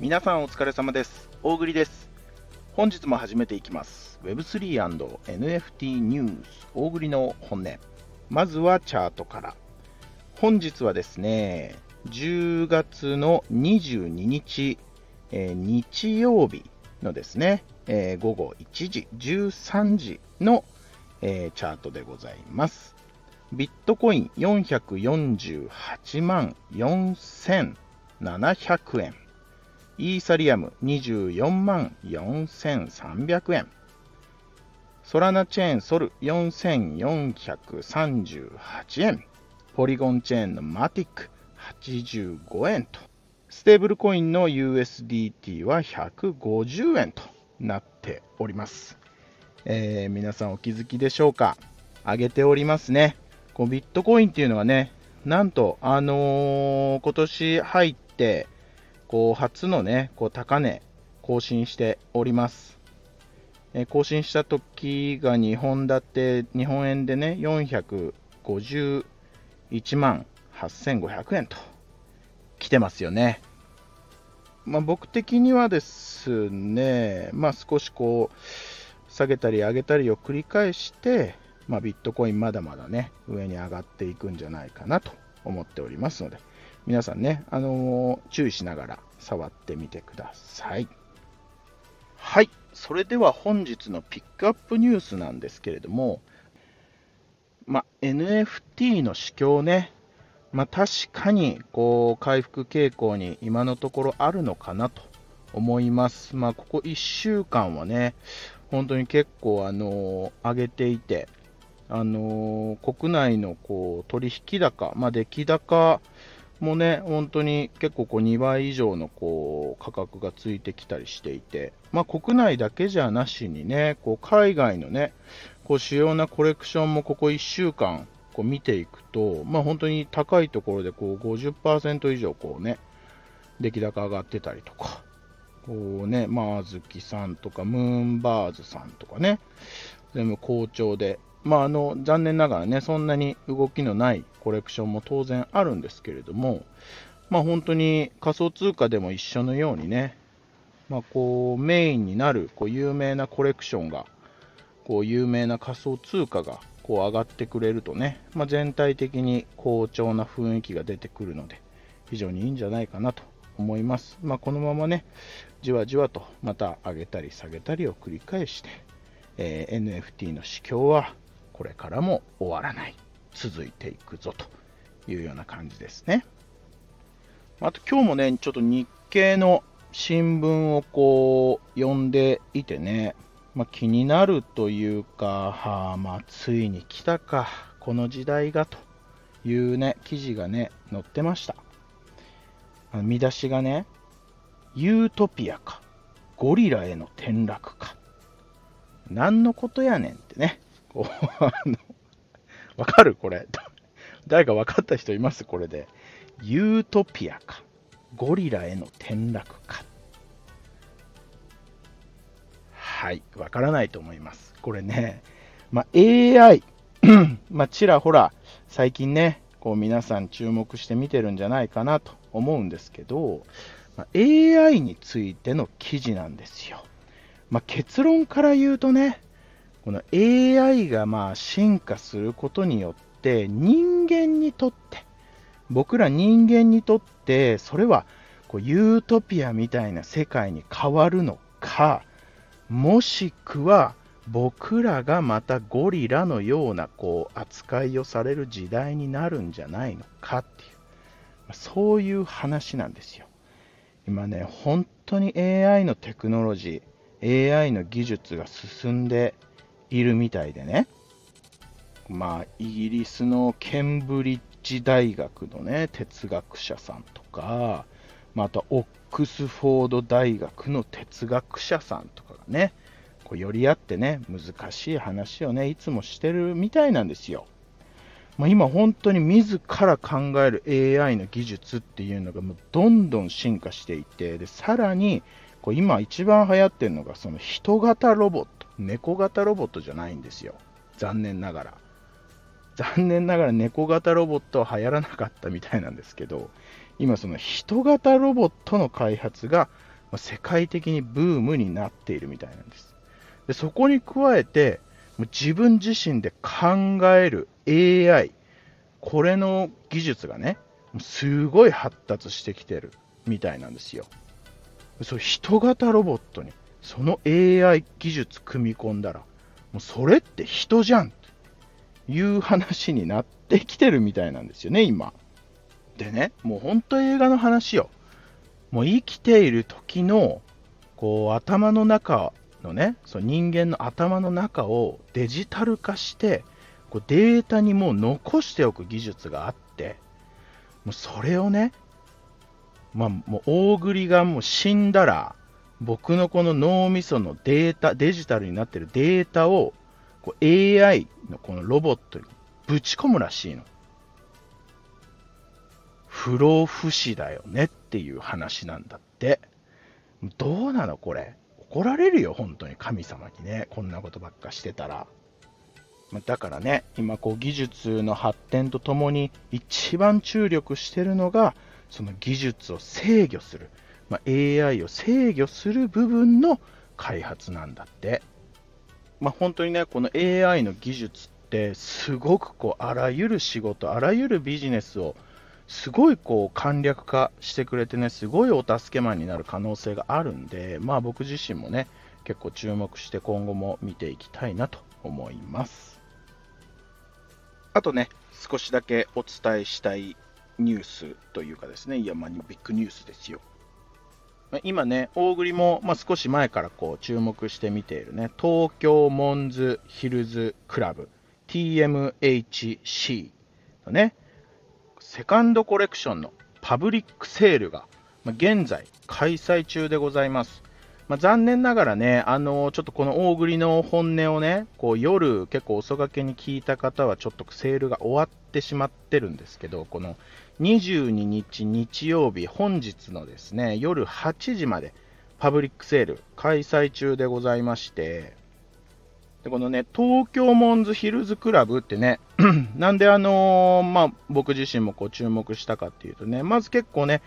皆さんお疲れ様です。大栗です。本日も始めていきます。Web3&NFT ニュース大栗の本音。まずはチャートから。本日はですね、10月の22日、えー、日曜日のですね、えー、午後1時、13時の、えー、チャートでございます。ビットコイン448万4700円。イーサリアム24万4300円。ソラナチェーンソル4438円。ポリゴンチェーンのマティック85円と。ステーブルコインの USDT は150円となっております。えー、皆さんお気づきでしょうか？上げておりますね。こうビットコインっていうのはね、なんと、あのー、今年入って、こう初のね、こう高値更新しております。え更新した時が2本立て、日本円でね、451万8500円と来てますよね。まあ、僕的にはですね、まあ、少しこう、下げたり上げたりを繰り返して、まあ、ビットコインまだまだね、上に上がっていくんじゃないかなと思っておりますので、皆さんね、あのー、注意しながら触ってみてください。はい、それでは本日のピックアップニュースなんですけれども、ま NFT の市況ね、ま、確かにこう回復傾向に今のところあるのかなと思います。まあ、ここ1週間はね、本当に結構、あの上げていて、あの国内のこう取引高、まあ、出来高もね、本当に結構こう2倍以上のこう価格がついてきたりしていて、まあ、国内だけじゃなしにね、こう海外のね、こう主要なコレクションもここ1週間こう見ていくと、まあ、本当に高いところでこう50%以上こうね、出来高上がってたりとか、こうね、まあ、ずきさんとか、ムーンバーズさんとかね、全部好調で、まあ、あの残念ながらね、そんなに動きのないコレクションも当然あるんですけれども、まあ、本当に仮想通貨でも一緒のようにね、まあ、こうメインになるこう有名なコレクションが、こう有名な仮想通貨がこう上がってくれるとね、まあ、全体的に好調な雰囲気が出てくるので、非常にいいんじゃないかなと思います。まあ、このままね、じわじわとまた上げたり下げたりを繰り返して、えー、NFT の市況はこれからも終わらない、続いていくぞというような感じですね。あと今日もね、ちょっと日経の新聞をこう読んでいてね、まあ、気になるというか、はあ、まあ、ついに来たか、この時代がというね、記事がね、載ってました。見出しがね、ユートピアか、ゴリラへの転落か。何のことやねんってね、こう、あの、わかるこれ。誰か分かった人いますこれで。ユートピアか。ゴリラへの転落か。はい。わからないと思います。これね、まあ、AI まあ、ちらほら、最近ね、こう皆さん注目して見てるんじゃないかなと思うんですけど、まあ、AI についての記事なんですよ。まあ、結論から言うとね、この AI がまあ進化することによって人間にとって僕ら人間にとってそれはこうユートピアみたいな世界に変わるのかもしくは僕らがまたゴリラのようなこう扱いをされる時代になるんじゃないのかっていうそういう話なんですよ。今ね本当に AI のテクノロジー AI の技術が進んでいるみたいでね、まあ、イギリスのケンブリッジ大学のね、哲学者さんとか、またオックスフォード大学の哲学者さんとかがね、こう寄り合ってね、難しい話をね、いつもしてるみたいなんですよ。まあ、今本当に自ら考える AI の技術っていうのがもうどんどん進化していて、でさらにこう今一番流行ってるのがその人型ロボット。猫型ロボットじゃないんですよ。残念ながら。残念ながら猫型ロボットは流行らなかったみたいなんですけど、今その人型ロボットの開発が世界的にブームになっているみたいなんです。でそこに加えて、自分自身で考える AI、これの技術がね、すごい発達してきてるみたいなんですよ。そう人型ロボットにその AI 技術組み込んだら、もうそれって人じゃんという話になってきてるみたいなんですよね、今。でね、もう本当映画の話よ。もう生きている時の、こう、頭の中のね、その人間の頭の中をデジタル化して、こうデータにもう残しておく技術があって、もうそれをね、まあ、もう大栗がもう死んだら、僕のこの脳みそのデータ、デジタルになってるデータをこう AI のこのロボットにぶち込むらしいの。不老不死だよねっていう話なんだって。どうなのこれ。怒られるよ、本当に神様にね。こんなことばっかしてたら。だからね、今こう技術の発展とともに一番注力してるのが、その技術を制御する、まあ、AI を制御する部分の開発なんだって。まあ、本当にね、この AI の技術ってすごくこうあらゆる仕事、あらゆるビジネスをすごいこう簡略化してくれてね、すごいお助けマンになる可能性があるんで、まあ僕自身もね、結構注目して今後も見ていきたいなと思います。あとね、少しだけお伝えしたいニュースというかですね、いや、まあ、ビッグニュースですよ。今ね、大栗も、まあ、少し前からこう注目して見ているね、東京モンズヒルズクラブ TMHC のね、セカンドコレクションのパブリックセールが、まあ、現在開催中でございます。まあ、残念ながらね、あの、ちょっとこの大栗の本音をね、こう夜結構遅がけに聞いた方はちょっとセールが終わってしまってるんですけど、この22日日曜日本日のですね、夜8時までパブリックセール開催中でございまして、でこのね、東京モンズヒルズクラブってね、なんであのー、まあ、僕自身もこう注目したかっていうとね、まず結構ね、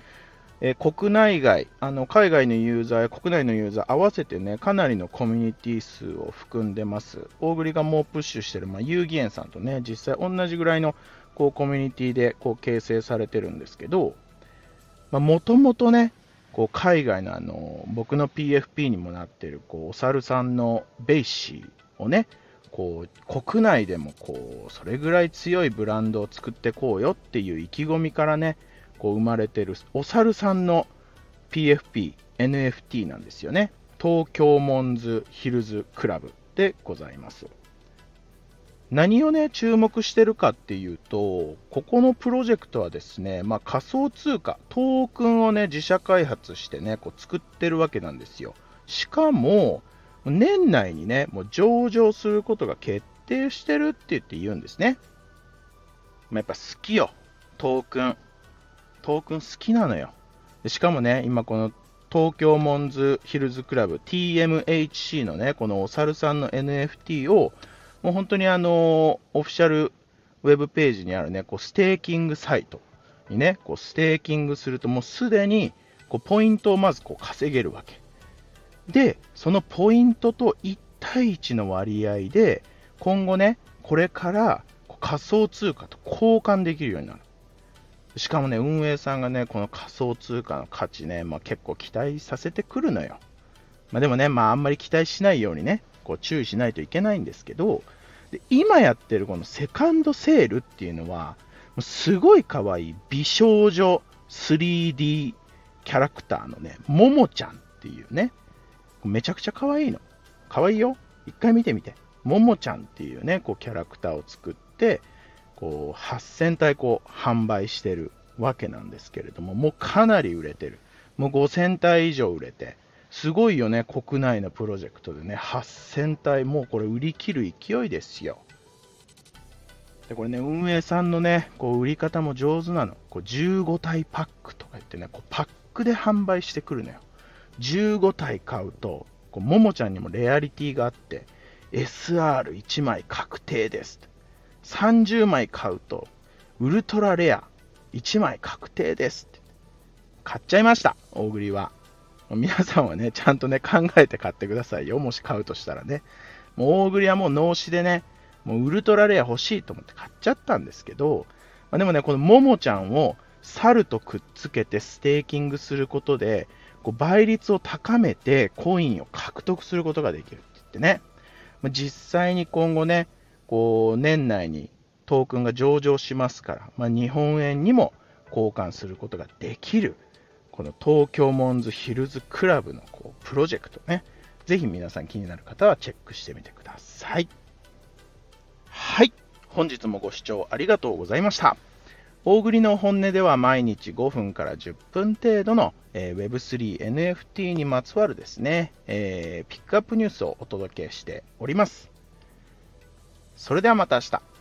えー、国内外、あの海外のユーザーや国内のユーザー合わせてね、かなりのコミュニティ数を含んでます。大栗がもうプッシュしてる、まあ、遊戯園さんとね、実際同じぐらいのこうコミュニティでこう形成されてるんですけど、もともとね、こう海外のあの僕の PFP にもなってるこうお猿さんの BAYC をね、こう国内でもこうそれぐらい強いブランドを作ってこうよっていう意気込みからね、こう生まれてるお猿さんの PFP、NFT なんですよね。 Tokyo Mongz Hills Club でございます。何をね、注目してるかっていうと、ここのプロジェクトはですね、まあ、仮想通貨、トークンをね、自社開発してね、こう作ってるわけなんですよ。しかも、年内にね、もう上場することが決定してるって言って言うんですね。まあ、やっぱ好きよ、トークン。トークン好きなのよ。しかもね、今この東京モンズヒルズクラブ TMHC のね、このお猿さんの NFT をもう本当にあの、オフィシャルウェブページにあるね、こうステーキングサイトにね、こうステーキングするともうすでにこうポイントをまずこう稼げるわけ。で、そのポイントと1対1の割合で、今後ね、これから仮想通貨と交換できるようになる。しかもね、運営さんがね、この仮想通貨の価値ね、まあ、結構期待させてくるのよ。まあ、でもね、まあ、あんまり期待しないようにね、こう注意しないといけないんですけど、で今やってるこのセカンドセールっていうのは、すごい可愛い美少女 3D キャラクターのね、ももちゃんっていうね、めちゃくちゃ可愛いの。可愛いよ。一回見てみて。ももちゃんっていうね、こうキャラクターを作って、こう8000体こう販売してるわけなんですけれども、もうかなり売れてる。もう5000体以上売れて、すごいよね、国内のプロジェクトでね、8000体、もうこれ売り切る勢いですよ。で、これね、運営さんのね、こう売り方も上手なの。こう15体パックとか言ってね、こうパックで販売してくるのよ。15体買うと、こうももちゃんにもレアリティがあって、SR1 枚確定です。30枚買うと、ウルトラレア1枚確定です。買っちゃいました、大栗は。皆さんはね、ちゃんとね、考えて買ってくださいよ。もし買うとしたらね。もう大栗はもう脳死でね、もうウルトラレア欲しいと思って買っちゃったんですけど、まあ、でもね、このももちゃんを猿とくっつけてステーキングすることで、こう倍率を高めてコインを獲得することができるって言ってね、まあ、実際に今後ね、こう年内にトークンが上場しますから、まあ、日本円にも交換することができる、この東京モンズヒルズクラブのこうプロジェクトね、ぜひ皆さん気になる方はチェックしてみてください。はい。本日もご視聴ありがとうございました。大栗の本音では毎日5分から10分程度の、えー、Web3、NFT にまつわるですね、えー、ピックアップニュースをお届けしております。それではまた明日。